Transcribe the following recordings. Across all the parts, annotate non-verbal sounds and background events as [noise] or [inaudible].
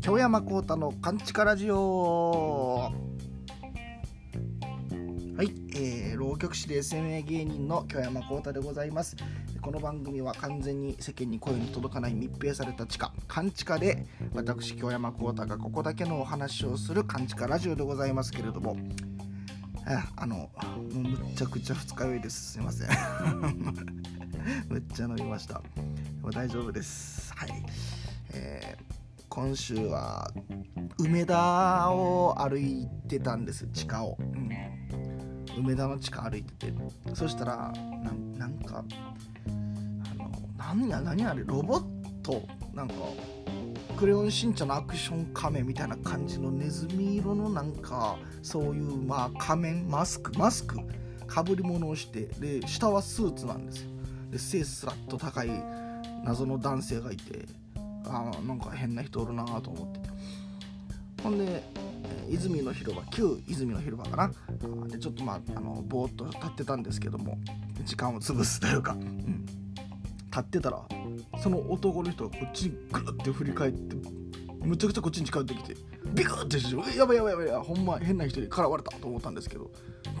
京山幸太のカンチカラジオ。はい、えー、浪曲師で SMA 芸人の京山幸太でございます。この番組は完全に世間に声に届かない密閉された地下勘地下で私京山幸太がここだけのお話をする勘地下ラジオでございますけれどもああのもうむっちゃくちゃ二日酔いです。すいません。[laughs] むっちゃ飲みました。もう大丈夫です。はい。えー今週は梅田を歩いてたんです。地下を、うん、梅田の地下歩いてて。そしたらなんかあの何や何あれ？ロボット？なんかクレヨンしんちゃんのアクション仮面みたいな感じのネズミ色のなんかそういうまあ仮面マスクマスクかぶり物をしてで下はスーツなんです。よで背スラッと高い謎の男性がいてあなんか変な人おるなと思って。ほんで泉の広場旧泉の広場かな。でちょっとまああのぼーっと立ってたんですけども時間を潰すというか、うん、立ってたらその男の人がこっちにグッて振り返ってむちゃくちゃこっちに近寄ってきてビクッてしてやばいやばいやばいやほんま変な人に絡まれたと思ったんですけど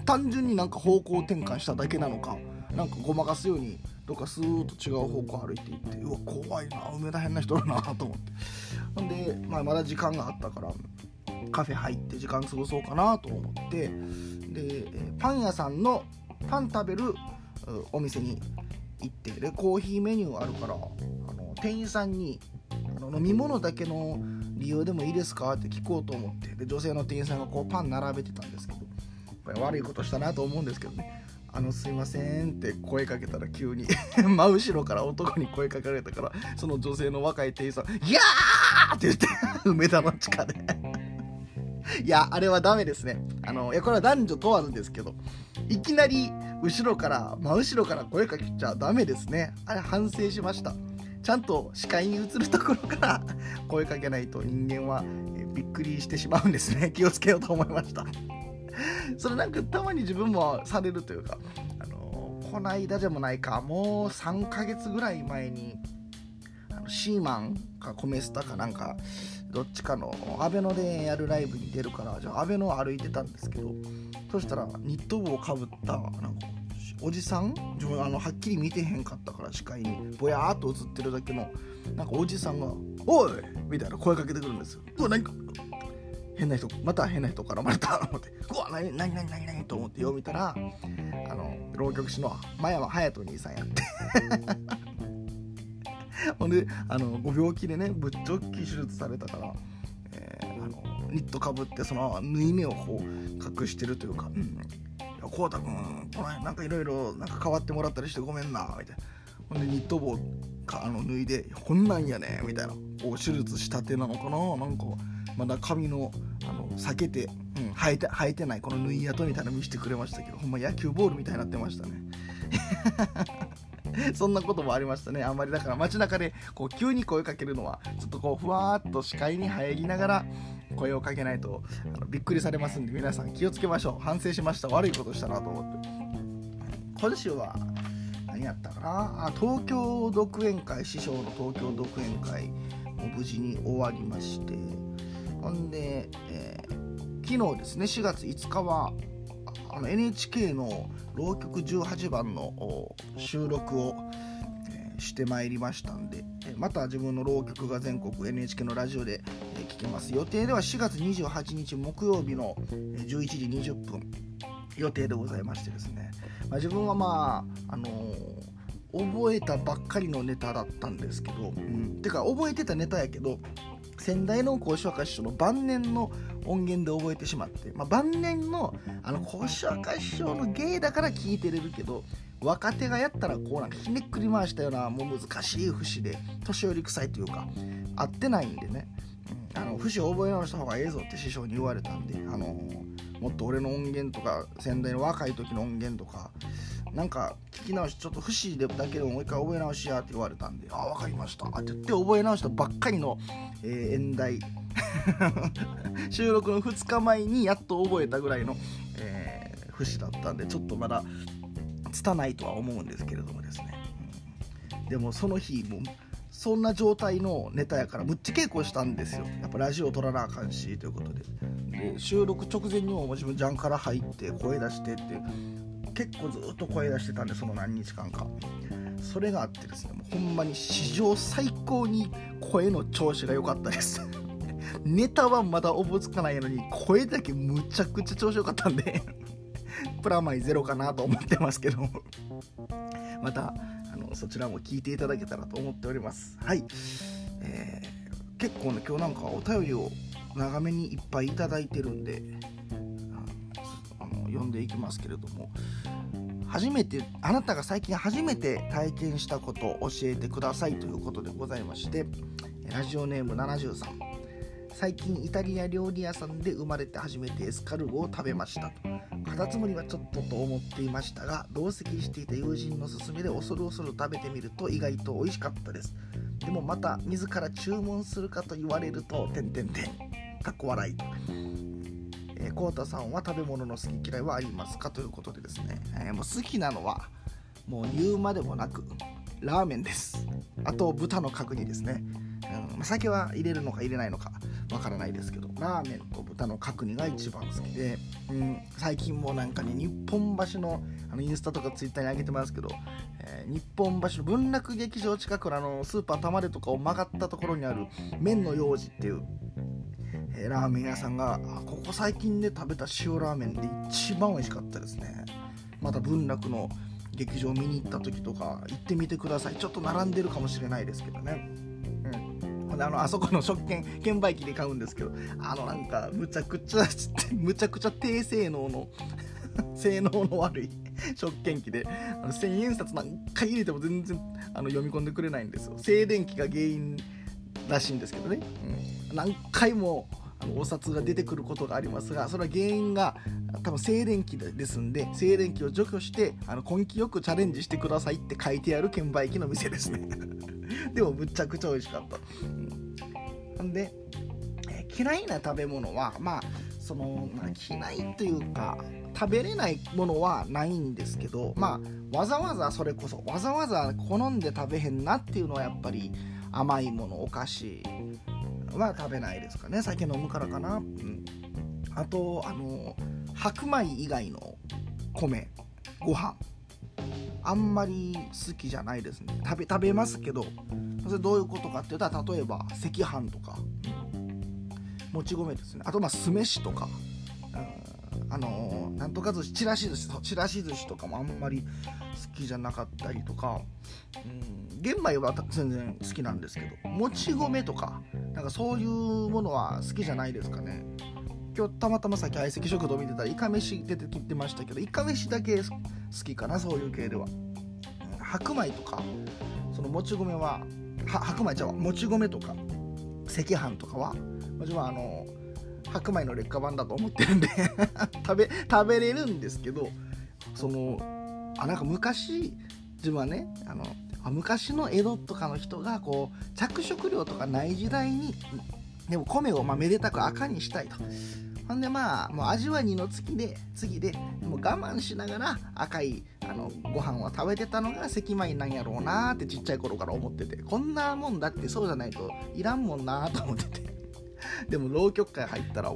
単純になんか方向転換しただけなのかなんかごまかすようにどっかスーッと違う方向歩いていってうわ怖いな梅田変な人だなと思って。ほんで、まあ、まだ時間があったからカフェ入って時間過ごそうかなと思ってでパン屋さんのパン食べるお店に行ってでコーヒーメニューあるからあの店員さんにあの飲み物だけの理由でもいいですか？って聞こうと思ってで女性の店員さんがこうパン並べてたんですけどこれ悪いことしたなと思うんですけどね。あのすいませんって声かけたら急に [laughs] 真後ろから男に声かけられたからその女性の若い店員さん「いやー!」って言って [laughs] 梅田の地下で。いやあれはダメですね。あのいやこれは男女問わずですけどいきなり後ろから真後ろから声かけちゃダメですね。あれ反省しました。ちゃんと視界に映るところから声かけないと人間はびっくりしてしまうんですね。気をつけようと思いました。それなんかたまに自分もされるというか、あのこないだでもないか、もう3ヶ月ぐらい前に、あのシーマンかコメスタかなんか、どっちかのアベノでやるライブに出るから、じゃあアベノを歩いてたんですけど、そしたらニット帽をかぶったなんかおじさん？自分あのはっきり見てへんかったから視界に。ぼやーっと映ってるだけのなんかおじさんが「おい!」みたいな声かけてくるんですよ。うわ何か変な人また変な人からまれたと思って。うわ何何何何何？と思ってよう見たらあの浪曲師の真山隼人兄さんやって。[laughs] ほんであのご病気でねぶっちょっき手術されたから、えー、あのニットかぶってその縫い目をこう隠してるというか「うん。こうたくんこの辺なんかいろいろ変わってもらったりしてごめんな」みたいな。ほんでニット帽かあの脱いで「こんなんやね」みたいな。こう手術したてなのかななんかまだ髪のあの避けて、うん、生えて生えてないこの縫い跡みたいなの見せてくれましたけどほんま野球ボールみたいになってましたね。[laughs] そんなこともありましたね。あんまりだから街中でこう急に声かけるのはちょっとこうふわーっと視界に入りながら声をかけないとあのびっくりされますんで皆さん気をつけましょう。反省しました。悪いことしたなと思って。今週は何やったかな？あ東京独演会師匠の東京独演会も無事に終わりまして。ほんで、えー、昨日ですね4月5日はあの NHK の浪曲18番の収録を、え、してまいりましたんでまた自分の浪曲が全国 NHK のラジオで聴けます予定では4月28日木曜日の11時20分予定でございましてですね、まあ、自分はまああのー、覚えたばっかりのネタだったんですけど、うん、てか覚えてたネタやけど先代の講師若師匠の晩年の音源で覚えてしまって、まあ、晩年のあの講師若師匠の芸だから聞いてれるけど若手がやったらこうなんかひねっくり回したようなもう難しい節で年寄り臭いというか合ってないんでね、うん、あの節を覚え直した方がええぞって師匠に言われたんで、あのもっと俺の音源とか先代の若い時の音源とかなんか聞き直しちょっと節でだけでももう一回覚え直しやって言われたんで「あ分かりました」って言って覚え直したばっかりの、えー、演題。[laughs] 収録の2日前にやっと覚えたぐらいの、えー、節だったんでちょっとまだ拙いとは思うんですけれどもですね、うん。でもその日もうそんな状態のネタやからむっちゃ稽古したんですよ。やっぱラジオ撮らなあかんしということで。で収録直前にも自分ジャンから入って声出してって結構ずっと声出してたんでその何日間か。それがあってですねもうほんまに史上最高に声の調子が良かったです。[laughs] ネタはまだおぼつかないのに声だけむちゃくちゃ調子良かったんでプラマイゼロかなと思ってますけど。またあのそちらも聞いていただけたらと思っております。はい、えー、結構ね今日なんかお便りを長めにいっぱいいただいてるんで読んでいきますけれども初めてあなたが最近初めて体験したことを教えてくださいということでございましてラジオネーム73最近イタリア料理屋さんで生まれて初めてエスカルゴを食べましたと。カタツムリはちょっとと思っていましたが同席していた友人の勧めで恐る恐る食べてみると意外と美味しかったです。でもまた自ら注文するかと言われると点々点かっこ笑いえー、コウタさんは食べ物の好き嫌いはありますか？ということでですね、えー、もう好きなのはもう言うまでもなくラーメンです。あと豚の角煮ですね、うん、酒は入れるのか入れないのかわからないですけどラーメンと豚の角煮が一番好きで、うん、最近もなんかね日本橋のあのインスタとかツイッターに上げてますけど、えー、日本橋の文楽劇場近くのあのスーパー玉出とかを曲がったところにある麺の用事っていう、えー、ラーメン屋さんがここ最近で食べた塩ラーメンで一番美味しかったですね。また文楽の劇場見に行った時とか行ってみてください。ちょっと並んでるかもしれないですけどね。あのあそこの食券券売機で買うんですけどあのなんかむちゃくちゃ [laughs] むちゃくちゃ低性能の [laughs] 性能の悪い [laughs] 食券機であの1000円札何回入れても全然あの読み込んでくれないんですよ。静電気が原因らしいんですけどね、うん、何回もお札が出てくることがありますがそれは原因が多分静電気ですんで静電気を除去してあの根気よくチャレンジしてくださいって書いてある券売機の店ですね。[laughs] でもむちゃくちゃ美味しかった、うん、で、え、嫌いな食べ物はまあその、まあ、嫌いというか食べれないものはないんですけどまあわざわざそれこそわざわざ好んで食べへんなっていうのはやっぱり甘いものお菓子は食べないですかね。酒飲むからかな、うん、あとあの白米以外の米。ご飯。あんまり好きじゃないですね。食べ食べますけど。それどういうことかって言ったら例えば赤飯とか。もち米ですね。あとまあ酢飯とか、あのー、なんとか寿司ちらし寿司ちらし寿司とかもあんまり好きじゃなかったりとか、うん、玄米は全然好きなんですけどもち米とかなんかそういうものは好きじゃないですかね。今日たまたまさっき相席食堂見てたらイカ飯出てきてましたけどイカ飯だけ好きかなそういう系では、白米とかそのもち米はは白米じゃもち米とか赤飯とかはもちろんあの白米の劣化版だと思ってるんで [laughs] 食べ食べれるんですけどそのあなんか昔自分はねあの昔の江戸とかの人がこう着色料とかない時代にでも米をまめでたく赤にしたいと。ほんでまあもう味は二の次で次でもう我慢しながら赤いあのご飯を食べてたのが赤米なんやろうなってちっちゃい頃から思っててこんなもんだってそうじゃないといらんもんなと思ってて [laughs] でも浪曲会入ったら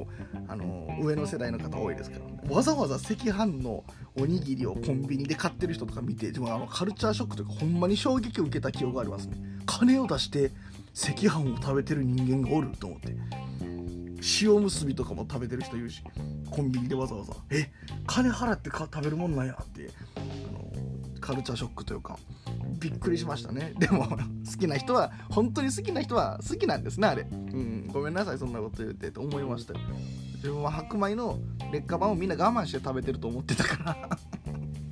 あの上の世代の方多いですから、わざわざ赤飯のおにぎりをコンビニで買ってる人とか見てでもあのカルチャーショックというかほんまに衝撃を受けた記憶がありますね。金を出して赤飯を食べてる人間がおると思って。塩むすびとかも食べてる人いるしコンビニでわざわざえ金払ってか食べるもんなんやって。あのカルチャーショックというかびっくりしましたね。[laughs] でも好きな人は本当に好きな人は好きなんですねあれ。うんごめんなさいそんなこと言ってと思いました。よ自分は白米の劣化版をみんな我慢して食べてると思ってたから。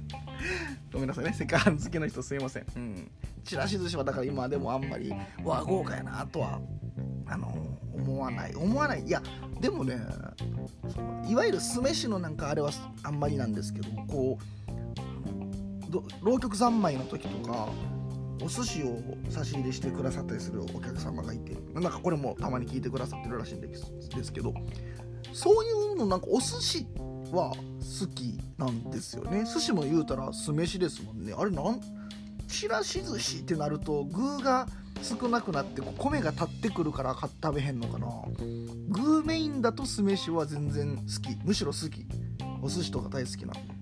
[laughs] ごめんなさいね。世界飯好きな人すいません。うん。ちらし寿司はだから今でもあんまりわ豪華やなとはあの思わない。思わない。いやでもねいわゆる酢飯のなんかあれはあんまりなんですけどこう浪曲三昧の時とかお寿司を差し入れしてくださったりするお客様がいてなんかこれもたまに聞いてくださってるらしいんですけどそういうのなんかお寿司は好きなんですよね。寿司も言うたら酢飯ですもんね。あれなんちらし寿司ってなると具が少なくなって米が立ってくるから食べへんのかな。具メインだと酢飯は全然好き。むしろ好き。お寿司とか大好きなんで、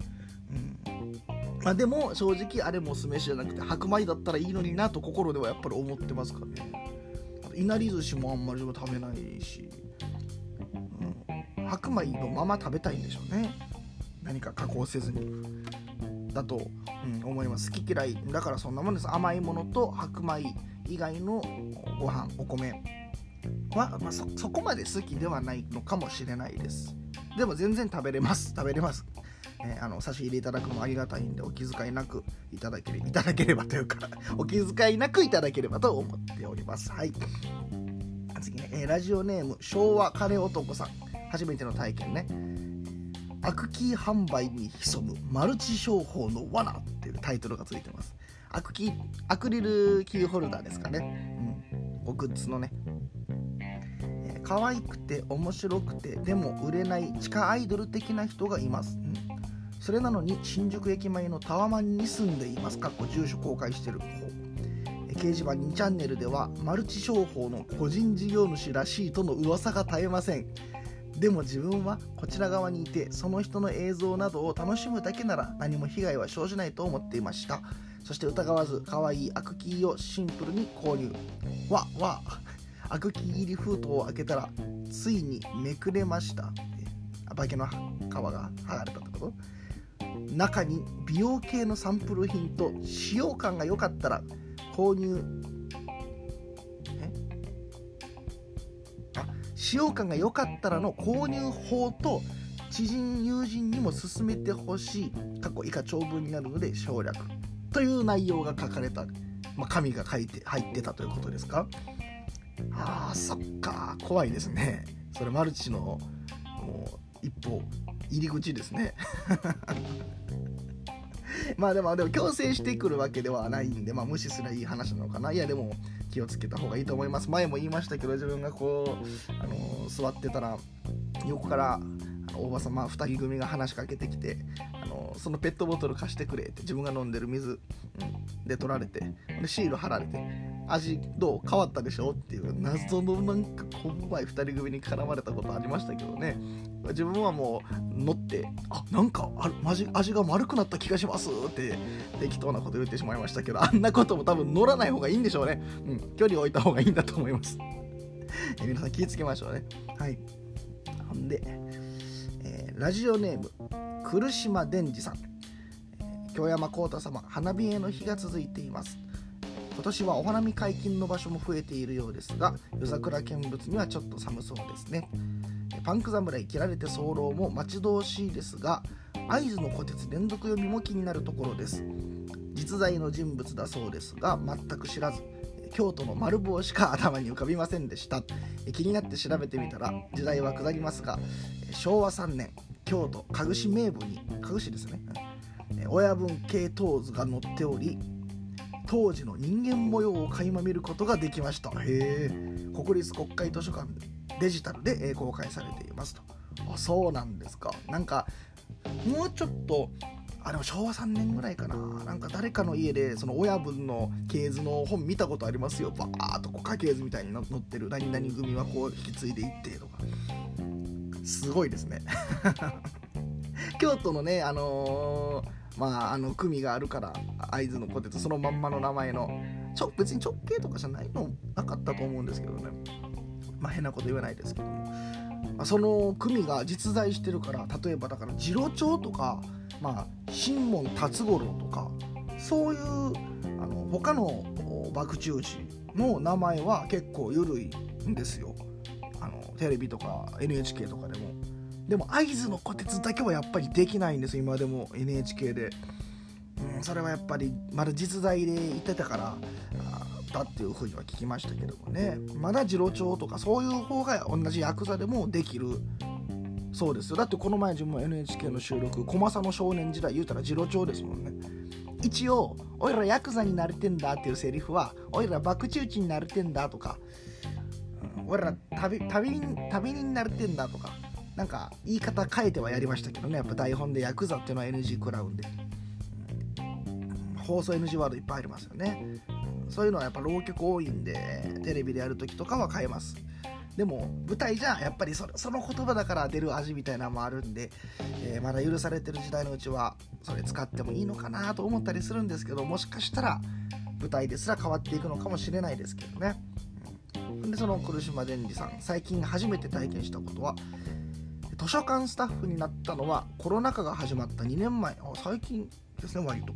まあ、でも正直あれも酢飯じゃなくて白米だったらいいのになと心ではやっぱり思ってますからね。いなり寿司もあんまり食べないし、うん、白米のまま食べたいんでしょうね。何か加工せずに。だと、うん、思います。好き嫌い。だからそんなもんです。甘いものと白米以外のご飯お米は、まあ、そそこまで好きではないのかもしれないです。でも全然食べれます。食べれます。え、あの差し入れいただくのもありがたいんでお気遣いなくいただけれいただければというか [laughs] お気遣いなくいただければと思っております。はい。次ね、えー、ラジオネーム昭和カレ男さん。初めての体験ね。アクキー販売に潜むマルチ商法の罠っていうタイトルがついてます。アクキーアクリルキーホルダーですかね、うん、おグッズのね、え、可愛くて面白くてでも売れない地下アイドル的な人がいます、うん、それなのに新宿駅前のタワマンに住んでいます。かっこ住所公開してる掲示板2チャンネルではマルチ商法の個人事業主らしいとの噂が絶えません。でも自分はこちら側にいてその人の映像などを楽しむだけなら何も被害は生じないと思っていました。そして疑わず可愛いアクキーをシンプルに購入。わわアクキー入り封筒を開けたらついにめくれました。化けの皮が剥がれたってこと？中に美容系のサンプル品と使用感が良かったら購入あ使用感が良かったらの購入法と知人友人にも勧めてほしい過去以下長文になるので省略という内容が書かれた、まあ、紙が書いて入ってたということですか？あーそっか怖いですね。それマルチのもう一歩入り口ですね。[laughs] まあでもでも強制してくるわけではないんで、まあ、無視すりゃいい話なのかな。いやでも気をつけた方がいいと思います。前も言いましたけど自分がこう、あのー、座ってたら横からおばさま2人組が話しかけてきて、あのー、そのペットボトル貸してくれって自分が飲んでる水、うん、で取られてでシール貼られて味どう変わったでしょっていう謎のなんか怖い2人組に絡まれたことありましたけどね。自分はもう乗ってあなんかあ味が丸くなった気がしますって適当なこと言ってしまいましたけどあんなことも多分乗らない方がいいんでしょうね、うん、距離を置いた方がいいんだと思います。え皆さん気をつけましょうね。はい。ほんで、えー、ラジオネーム来島伝次さん。京山幸太様花冷えの日が続いています。今年はお花見解禁の場所も増えているようですが夜桜見物にはちょっと寒そうですね。パンク侍切られて早漏も待ち遠しいですが会津の虎鉄連続読みも気になるところです。実在の人物だそうですが全く知らず京都の丸棒しか頭に浮かびませんでした。気になって調べてみたら時代は下りますが昭和3年京都鹿串名部に鹿串ですね。親分系統図が載っており当時の人間模様を垣間見ることができました。へえ。国立国会図書館デジタルで公開されていますと。あそうなんですか。なんかもうちょっとあでも昭和3年ぐらいかな。なんか誰かの家でその親分の系図の本見たことありますよ。バーッとこう家系図みたいに載ってる。何々組はこう引き継いでいってとか。すごいですね。[laughs] 京都のねあのーまああの組があるから会津のポテトそのまんまの名前のちょ別に直径とかじゃないのなかったと思うんですけどね。まあ変なこと言わないですけども、まあ、その組が実在してるから例えばだから次郎長とかまあ新門辰五郎とかそういうあの他の爆中士の名前は結構緩いんですよ。あのテレビとか NHK とかでも。でも会津の虎鉄だけはやっぱりできないんです今でも NHK で、うん、それはやっぱりまだ実在でいてたからだっていうふうには聞きましたけどもね。まだ次郎長とかそういう方が同じヤクザでもできる。そうですよ。だってこの前自分も NHK の収録駒佐の少年時代言うたら次郎長ですもんね。一応「おいらヤクザになれてんだ」っていうセリフは「おいら爆中地になれてんだ」とか「おいら旅旅旅人になれてんだ」とかなんか言い方変えてはやりましたけどね。やっぱ台本でヤクザっていうのは NG 食らうんで、放送 NG ワードいっぱいありますよね。そういうのはやっぱ浪曲多いんでテレビでやるときとかは変えます。でも舞台じゃやっぱりその言葉だから出る味みたいなのもあるんで、えー、まだ許されてる時代のうちはそれ使ってもいいのかなと思ったりするんですけどもしかしたら舞台ですら変わっていくのかもしれないですけどね、うん、でその来島伝理さん最近初めて体験したことは図書館スタッフになったのはコロナ禍が始まった2年前。あ最近ですね割と。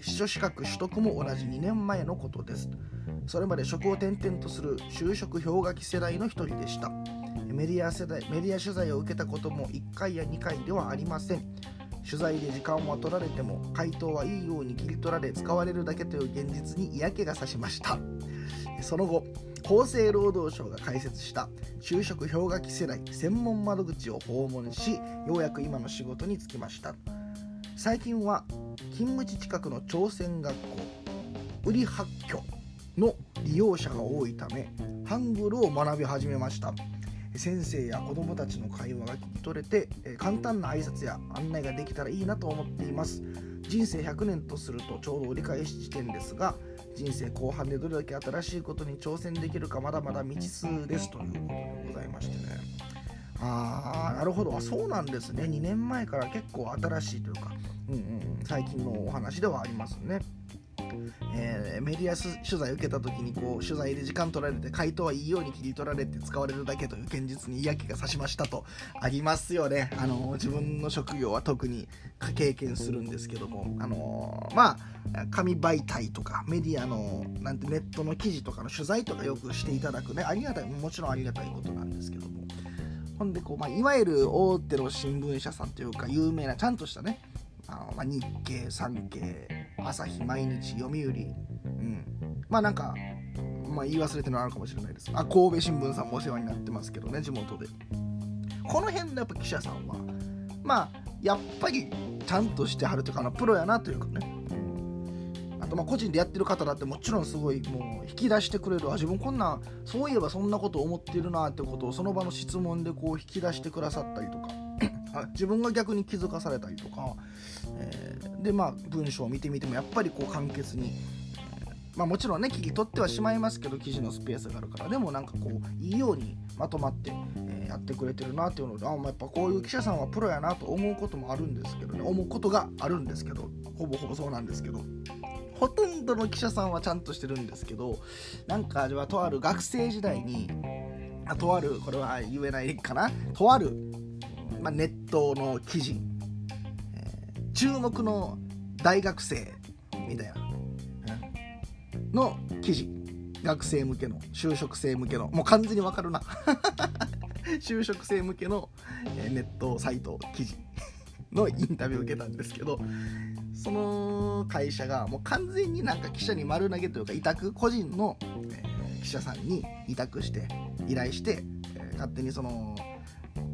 秘書資格取得も同じ2年前のことです。それまで職を転々とする就職氷河期世代の一人でした。メディア世代メディア取材を受けたことも1回や2回ではありません。取材で時間は取られても回答はいいように切り取られ使われるだけという現実に嫌気がさしました。その後厚生労働省が開設した就職氷河期世代専門窓口を訪問しようやく今の仕事に就きました。最近は勤務地近くの朝鮮学校売り発居の利用者が多いためハングルを学び始めました。先生や子どもたちの会話が聞き取れて簡単な挨拶や案内ができたらいいなと思っています。人生100年とするとちょうど折り返し地点ですが人生後半でどれだけ新しいことに挑戦できるかまだまだ未知数ですということでございましてね。ああなるほど。そうなんですね。2年前から結構新しいというか、うんうん、最近のお話ではありますね。えー、メディア取材受けた時にこう取材で時間取られて回答はいいように切り取られて使われるだけという現実に嫌気がさしましたとありますよね。あの自分の職業は特に経験するんですけどもあのまあ紙媒体とかメディアのなんてネットの記事とかの取材とかよくしていただくねありがたいもちろんありがたいことなんですけども。ほんでこう、まあ、いわゆる大手の新聞社さんというか有名なちゃんとしたねあの、まあ、日経産経朝日毎日読売。うん。まあなんかまあ言い忘れてるのあるかもしれないです。あ神戸新聞さんもお世話になってますけどね地元で。この辺のやっぱ記者さんはまあやっぱりちゃんとしてはるというかなプロやなというかね。あとまあ個人でやってる方だってもちろんすごいもう引き出してくれる。あ自分こんなそういえばそんなこと思ってるなってことをその場の質問でこう引き出してくださったりとか。[laughs] 自分が逆に気づかされたりとか、えー、でまあ文章を見てみてもやっぱりこう簡潔に、えー、まあ、もちろんね聞き取ってはしまいますけど記事のスペースがあるからでもなんかこういいようにまとまって、えー、やってくれてるなっていうのであ、まあ、やっぱこういう記者さんはプロやなと思うこともあるんですけどね思うことがあるんですけどほぼほぼそうなんですけど。ほとんどの記者さんはちゃんとしてるんですけどなんかはとある学生時代にあとあるこれは言えないかなとあるまあ、ネットの記事、えー、注目の大学生みたいな、うん、の記事。学生向けの。就職生向けの。もう完全にわかるな。[laughs] 就職生向けの、えー、ネットサイト記事のインタビューを受けたんですけどその会社がもう完全になんか記者に丸投げというか委託個人の、えー、記者さんに委託して依頼して、えー、勝手にその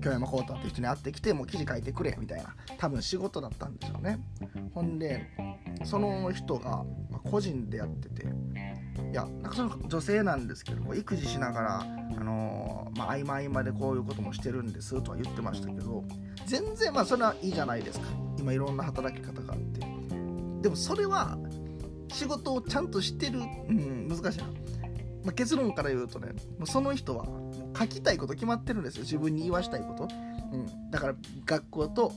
京山浩太って人に会ってきてもう記事書いてくれみたいな多分仕事だったんでしょうね。ほんでその人が個人でやってていやなんかその女性なんですけど育児しながら、あのー、まあ、合間合間でこういうこともしてるんですとは言ってましたけど全然まあそれはいいじゃないですか。今いろんな働き方があって。でもそれは仕事をちゃんとしてる、うん、難しいな、まあ、結論から言うとねその人は書きたいこと決まってるんですよ。自分に言わしたいこと、うん、だから学校と、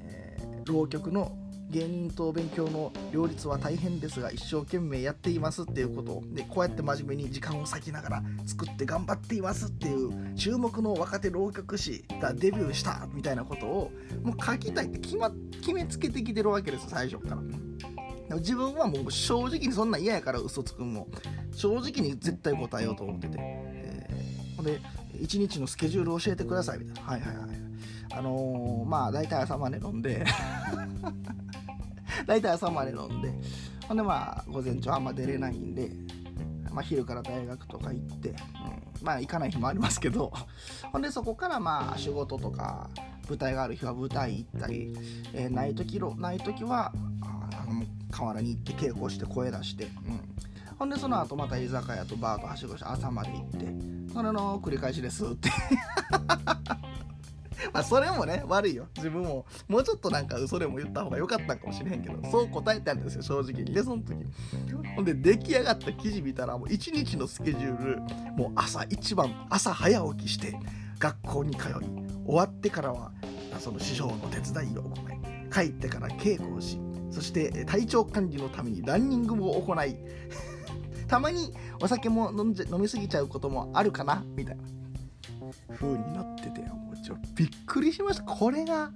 えー、浪曲の芸人と勉強の両立は大変ですが一生懸命やっていますっていうことでこうやって真面目に時間を割きながら作って頑張っていますっていう注目の若手浪曲師がデビューしたみたいなことをもう書きたいって決,、ま、決めつけてきてるわけです最初から。自分はもう正直にそんな嫌やから嘘つくんも。正直に絶対答えようと思ってて、ほんで1日のスケジュール教えてくださいみたいな。はいはいはい。あのー、まあ大体朝まで飲んで。[laughs] 大体朝まで飲んで。ほんでまあ午前中あんま出れないんで。まあ、昼から大学とか行って、うん、まあ行かない日もありますけど。ほんでそこからまあ仕事とか舞台がある日は舞台行ったり、えー、ない時ない時はあ河原に行って稽古して声出して、うん、ほんでその後また居酒屋とバーとはしごして朝まで行って。それの繰り返しですって。[laughs] まあそれもね悪いよ。自分ももうちょっとなんか嘘でも言った方が良かったんかもしれへんけどそう答えたんですよ正直に。ねその時。ほんで出来上がった記事見たらもう一日のスケジュールもう朝一番朝早起きして学校に通い。終わってからはその師匠の手伝いを行い。帰ってから稽古をしそして体調管理のためにランニングも行い [laughs] たまにお酒も飲んじゃ飲みすぎちゃうこともあるかなみたいな。風になっててもうちょびっくりしました。これが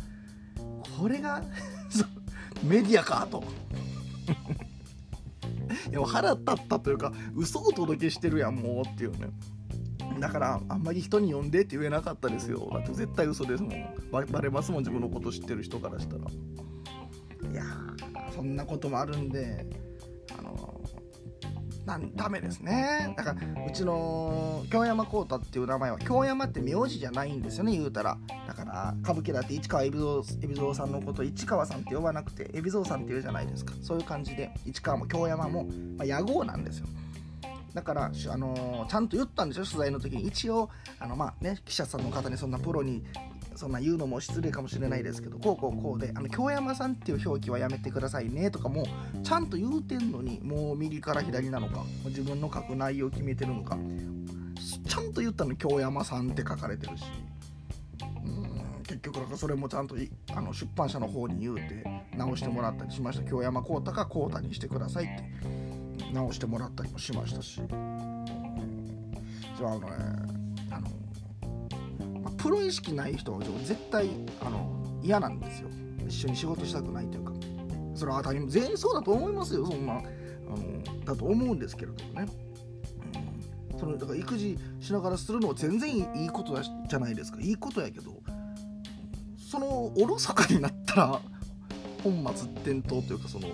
これが [laughs] メディアかと。[laughs] いや腹立ったというか嘘を届けしてるやんもうっていうね。だからあんまり人に呼んでって言えなかったですよ。だって絶対嘘ですもん。ババレますもん自分のこと知ってる人からしたら。いやそんなこともあるんであのなんダメですね。だからうちの京山幸太っていう名前は京山って名字じゃないんですよね言うたら。だから歌舞伎だって市川海老蔵さんのこと市川さんって呼ばなくて海老蔵さんって言うじゃないですか。そういう感じで市川も京山も、まあ、野号なんですよ。だから、あのー、ちゃんと言ったんですよ取材の時に。一応あの、まあね、記者さんの方にそんなプロにそんな言うのも失礼かもしれないですけどこうこうこうであの京山さんっていう表記はやめてくださいねとかもちゃんと言うてんのにもう右から左なのか自分の書く内容を決めてるのかちゃんと言ったのに京山さんって書かれてるしうん結局だかそれもちゃんとあの出版社の方に言うて直してもらったりしました。京山幸太か幸太にしてくださいって直してもらったりもしましたし。じゃあのねプロ意識ない人は絶対あの嫌なんですよ。一緒に仕事したくないというか。それは当たり前全員そうだと思いますよ。そんなあのだと思うんですけれどもね、うん、そのだから育児しながらするのは全然いいことじゃないですか。いいことやけどそのおろそかになったら本末転倒というかその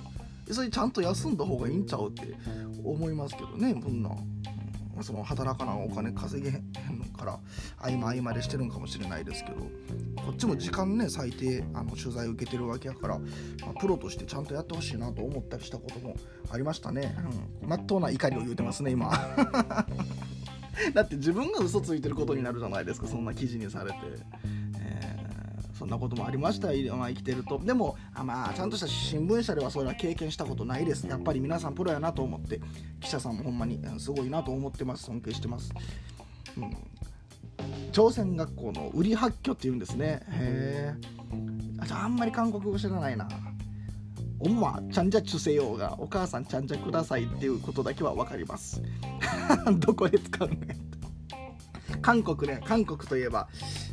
それちゃんと休んだ方がいいんちゃうって思いますけどね。こんなその働かなお金稼げへんから合間合間でしてるんかもしれないですけどこっちも時間ね最低あの取材受けてるわけやから、まあ、プロとしてちゃんとやってほしいなと思ったりしたこともありましたね、うん、っとうな怒りを言うてますね今。[laughs] だって自分が嘘ついてることになるじゃないですかそんな記事にされて。そんなこともありましたよ、まあ、生きてると。でもあまあちゃんとした新聞社ではそれは経験したことないです。やっぱり皆さんプロやなと思って記者さんもほんまにすごいなと思ってます。尊敬してます、うん、朝鮮学校の売り発挙っていうんですね。へえあんまり韓国語知らないな。おんまちゃんじゃちゅせようがお母さんちゃんじゃくださいっていうことだけは分かります。[laughs] どこで使うの韓国ね韓国といえば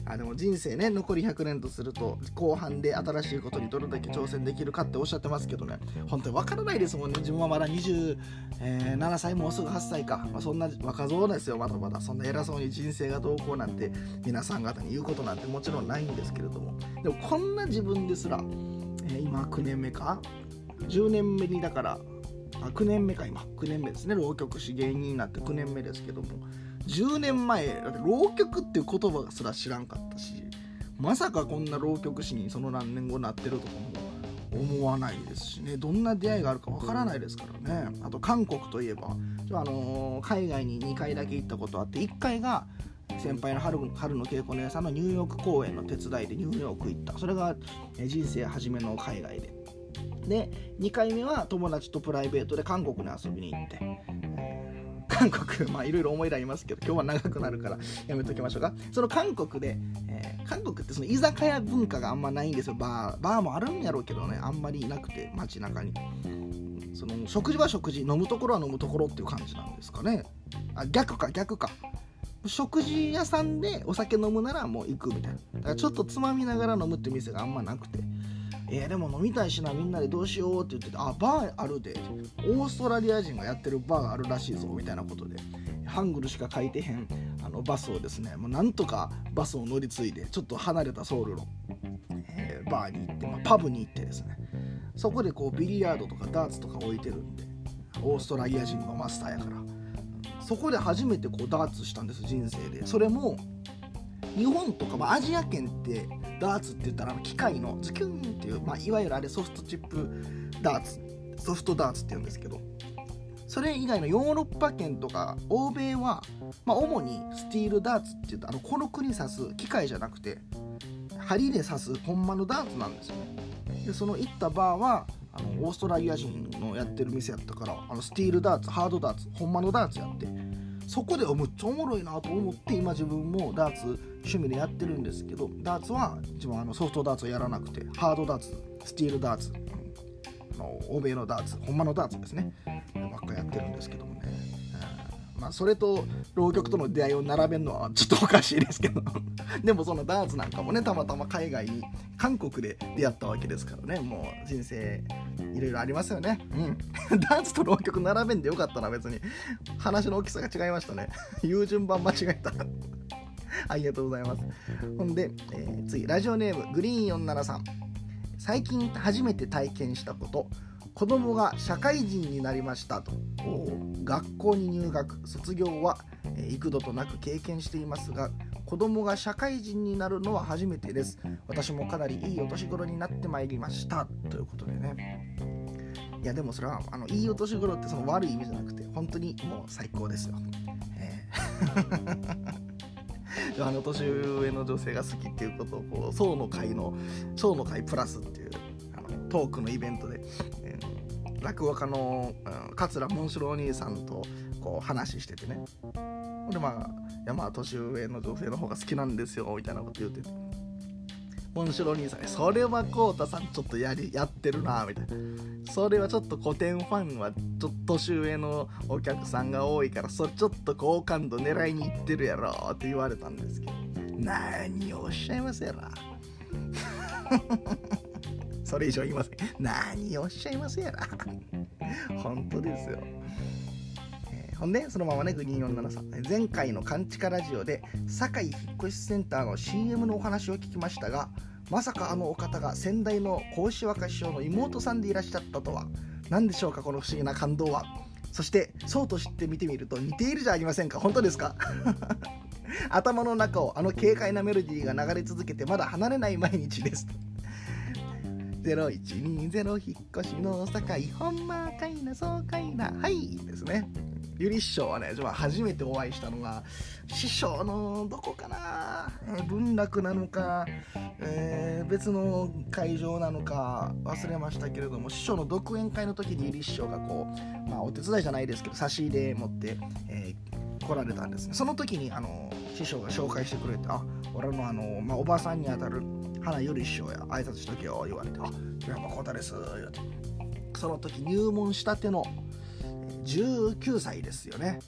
あの人生ね残り100年とすると後半で新しいことにどれだけ挑戦できるかっておっしゃってますけどね。本当に分からないですもんね。自分はまだ27歳もうすぐ8歳か、まあ、そんな若造ですよ。まだまだ。そんな偉そうに人生がどうこうなんて皆さん方に言うことなんてもちろんないんですけれども。でもこんな自分ですら、えー、今9年目か？10年目にだからあ9年目か今。9年目ですね。浪曲師芸人になって9年目ですけども。10年前だって浪曲っていう言葉すら知らんかったしまさかこんな浪曲師にその何年後なってるとかも思わないですしね。どんな出会いがあるかわからないですからね。あと韓国といえば、あのー、海外に2回だけ行ったことあって1回が先輩の春春の稽古姉さんのニューヨーク公演の手伝いでニューヨーク行った。それが人生初めの海外で。で2回目は友達とプライベートで韓国に遊びに行って。え韓国、まあいろいろ思い出ありますけど、今日は長くなるからやめときましょうか。その韓国で、えー、韓国ってその居酒屋文化があんまないんですよ。バー、バーもあるんやろうけどね、あんまりいなくて、街中に。その食事は食事、飲むところは飲むところっていう感じなんですかね。あ、逆か、逆か。食事屋さんでお酒飲むならもう行くみたいな。だからちょっとつまみながら飲むって店があんまなくて。えー、でも飲みたいしなみんなでどうしようって言っててあバーあるで。オーストラリア人がやってるバーがあるらしいぞみたいなことで。ハングルしか書いてへんあのバスをですねもうなんとかバスを乗り継いでちょっと離れたソウルの、えー、バーに行って、まあ、パブに行ってですね。そこでこうビリヤードとかダーツとか置いてるんでオーストラリア人のマスターやから。そこで初めてこうダーツしたんです人生で。それも日本とか、まあ、アジア圏ってダーツって言ったら機械のズキュンっていう、まあ、いわゆるあれソフトチップダーツソフトダーツって言うんですけどそれ以外のヨーロッパ圏とか欧米は、まあ、主にスティールダーツって言うとあのこの国指す機械じゃなくて針で刺すほんまのダーツなんですよね。でその行ったバーはあのオーストラリア人のやってる店やったからあのスティールダーツハードダーツほんまのダーツやってそこでむっちゃおもろいなと思って今自分もダーツ趣味でやってるんですけどダーツは自分はあのソフトダーツをやらなくてハードダーツスティールダーツあの欧米のダーツほんまのダーツですね。ばっかやってるんですけどもね、まあ、それと浪曲との出会いを並べるのはちょっとおかしいですけど。[laughs] でもそのダーツなんかもねたまたま海外に韓国で出会ったわけですからね。もう人生いろいろありますよね。うん。[laughs] ダーツと浪曲並べんでよかったな別に。話の大きさが違いましたね。言う順番間違えた。[laughs] ありがとうございます。ほんで、えー、次ラジオネームグリーン473最近初めて体験したこと。子供が社会人になりましたと。学校に入学卒業は幾度となく経験していますが子供が社会人になるのは初めてです。私もかなりいいお年頃になってまいりました。ということでね。いやでもそれはあのいいお年頃ってその悪い意味じゃなくて本当にもう最高ですよ、えー、[laughs] あの年上の女性が好きっていうことをこう層の会の層の会プラスっていうあのトークのイベントで、落語家の、うん、桂紋四郎兄さんとこう話しててね。でまあいやまあ年上の女性の方が好きなんですよみたいなこと言ってて。紋四郎兄さんに「それはこうたさんちょっとやりやってるな」みたいな「それはちょっと古典ファンはちょっと年上のお客さんが多いからそれちょっと好感度狙いにいってるやろ」って言われたんですけど。何をおっしゃいますやら。それ以上言いません。何をおっしゃいますやら。本当ですよ。え、ほんで、そのままね、グリーン47さん。前回のカンチカラジオで、堺引っ越しセンターの CM のお話を聞きましたが、まさかあのお方が先代の格子若師匠の妹さんでいらっしゃったとは。何でしょうか、この不思議な感動は。そして、そうと知って見てみると似ているじゃありませんか。本当ですか？[laughs] 頭の中をあの軽快なメロディーが流れ続けてまだ離れない毎日です。0120引っ越しの境ほんまかいなそうかいなはいですね。ゆり師匠はね初めてお会いしたのが師匠のどこかな、文楽なのか、えー、別の会場なのか忘れましたけれども師匠の独演会の時にゆり師匠がこう、まあ、お手伝いじゃないですけど差し入れ持って、えー、来られたんですね。その時にあの師匠が紹介してくれてあ俺のあの、まあ、おばさんにあたる花より師匠や。挨拶しとけよ言われて「あ山浩太です」言うて。その時入門したての19歳ですよね。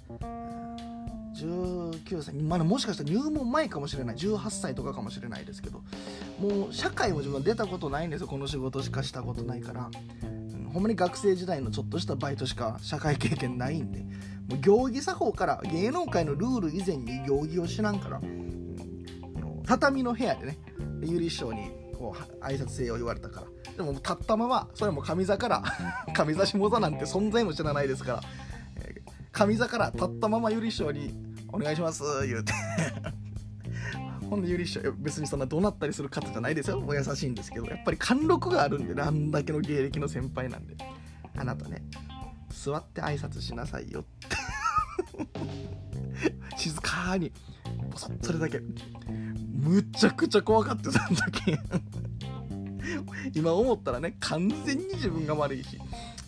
19歳、まだもしかしたら入門前かもしれない。18歳とかかもしれないですけど。もう社会も自分出たことないんですよ。この仕事しかしたことないから、うん、ほんまに学生時代のちょっとしたバイトしか社会経験ないんで。もう行儀作法から芸能界のルール以前に行儀を知らんから、畳の部屋でねゆり師匠にこう挨拶せよ言われたから。でも立ったままそれも上座から [laughs] 上座下座なんて存在も知らないですから、えー、上座から立ったままゆり師匠に「お願いします」言うて。[laughs] ほんでゆり師匠別にそんな怒鳴ったりする方じゃないですよ。お優しいんですけどやっぱり貫禄があるんでねあんだけの芸歴の先輩なんで。あなたね座って挨拶しなさいよって。[laughs] 静かにそれだけむちゃくちゃ怖かったその時今思ったらね完全に自分が悪いし、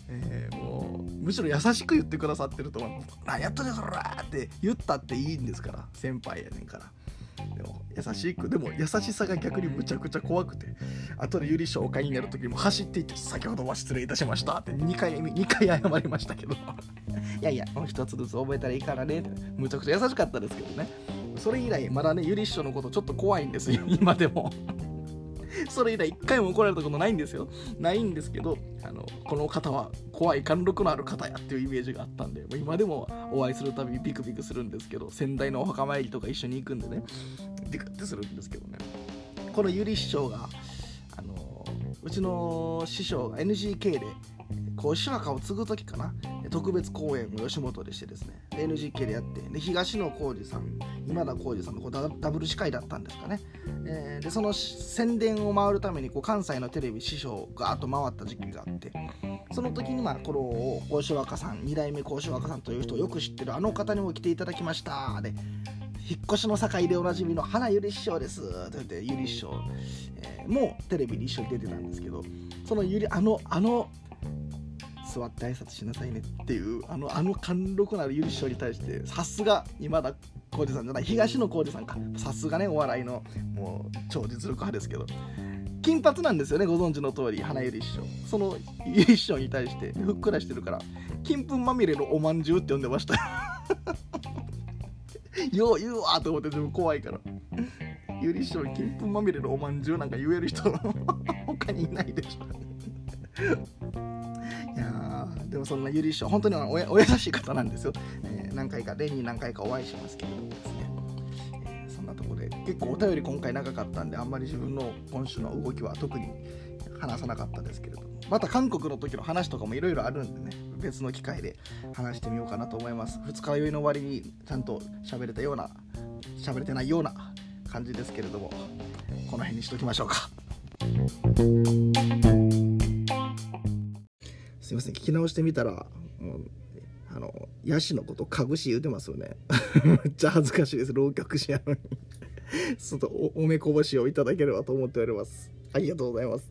えー、もうむしろ優しく言ってくださってると思う「何やったねそら!」って言ったっていいんですから。先輩やねんから。でも優しくでも優しさが逆にむちゃくちゃ怖くて。後でゆり紹介になる時も走っていって「先ほどは失礼いたしました」って2回2回謝りましたけど。いやいやもう一つずつ覚えたらいいからねって。むちゃくちゃ優しかったですけどね。それ以来まだねゆり師匠のことちょっと怖いんですよ。今でも。[laughs] それ以来一回も怒られたことないんですよ。ないんですけどあのこの方は怖い貫禄のある方やっていうイメージがあったんで今でもお会いするたびにビクビクするんですけど先代のお墓参りとか一緒に行くんでね。ビクってするんですけどね。このゆり師匠があのうちの師匠が NGK でこう石若を継ぐ時かな。特別公演を吉本でしてですね。NGK でやって。で東野幸治さん今田耕司さんのこうダブル司会だったんですかね、えー、でその宣伝を回るためにこう関西のテレビ師匠があと回った時期があって。その時にまあこの甲子若さん2代目甲子若さんという人をよく知ってるあの方にも来ていただきました。で引っ越しの境でおなじみの花ゆり師匠です。と言ってゆり師匠、えー、もテレビに一緒に出てたんですけど。そのゆりあのあの座って挨拶しなさいねっていうあのあの貫禄のあるゆり師匠に対してさすが今田耕司さんじゃない東野耕司さんか。さすがねお笑いのもう超実力派ですけど。金髪なんですよねご存知の通り花ゆり師匠。そのゆり師匠に対してふっくらしてるから。金粉まみれのおまんじゅうって呼んでましたよ。[laughs] う言うわと思って自分怖いから。ゆり師匠金粉まみれのおまんじゅうなんか言える人 [laughs] 他にいないでしょ。でもそんなゆり師匠本当におお優しい方なんですよ、えー、何回か年に何回かお会いしますけれどもですね。え。そんなとこで結構お便り今回長かったんであんまり自分の今週の動きは特に話さなかったですけれども。また韓国の時の話とかもいろいろあるんでね別の機会で話してみようかなと思います。二日酔いの終わりにちゃんと喋れたような喋れてないような感じですけれどもこの辺にしときましょうか。すいません聞き直してみたらもうあのヤシのことかぐし言うてますよね [laughs] めっちゃ恥ずかしいです浪曲師やのに [laughs] ちょっとおめこぼしをいただければと思っております。ありがとうございます。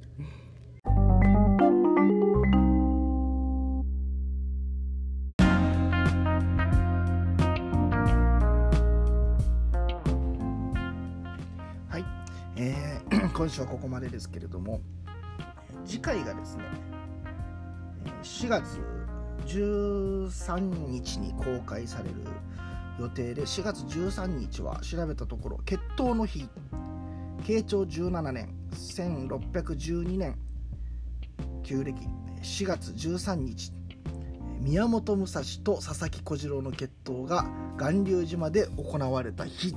はい、えー、[clears throat] 今週はここまでですけれども、次回がですね、4月13日に公開される予定で4月13日は調べたところ決闘の日慶長17年1612年旧暦4月13日宮本武蔵と佐々木小次郎の決闘が巌流島で行われた日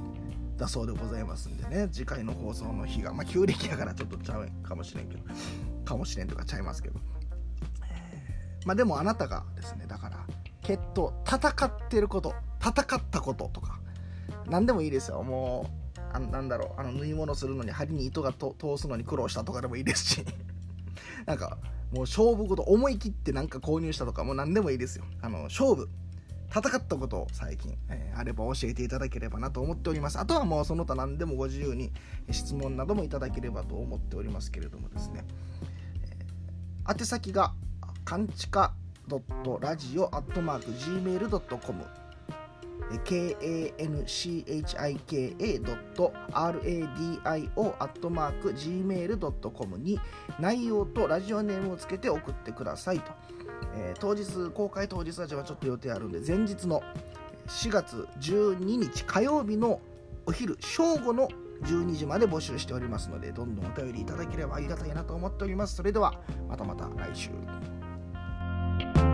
だそうでございますんでね次回の放送の日がまあ旧暦やからちょっとちゃうかもしれんけどかもしれんとかちゃいますけど。まあでもあなたがですねだから決闘戦ってること戦ったこととか何でもいいですよ。もうあなんだろうあの縫い物するのに針に糸が通すのに苦労したとかでもいいですし。[laughs] なんかもう勝負事思い切ってなんか購入したとかもう何でもいいですよ。あの勝負。戦ったことを最近、えー、あれば教えていただければなと思っております。あとはもうその他何でもご自由に質問などもいただければと思っておりますけれどもですね、えー、宛先がかんちか .radio.gmail.com kanchika.radio.gmail.com に内容とラジオネームをつけて送ってくださいと、えー、当日公開当日はちょっと予定あるんで前日の4月12日火曜日のお昼正午の12時まで募集しておりますのでどんどんお便りいただければありがたいなと思っております。それではまたまた来週。Bye.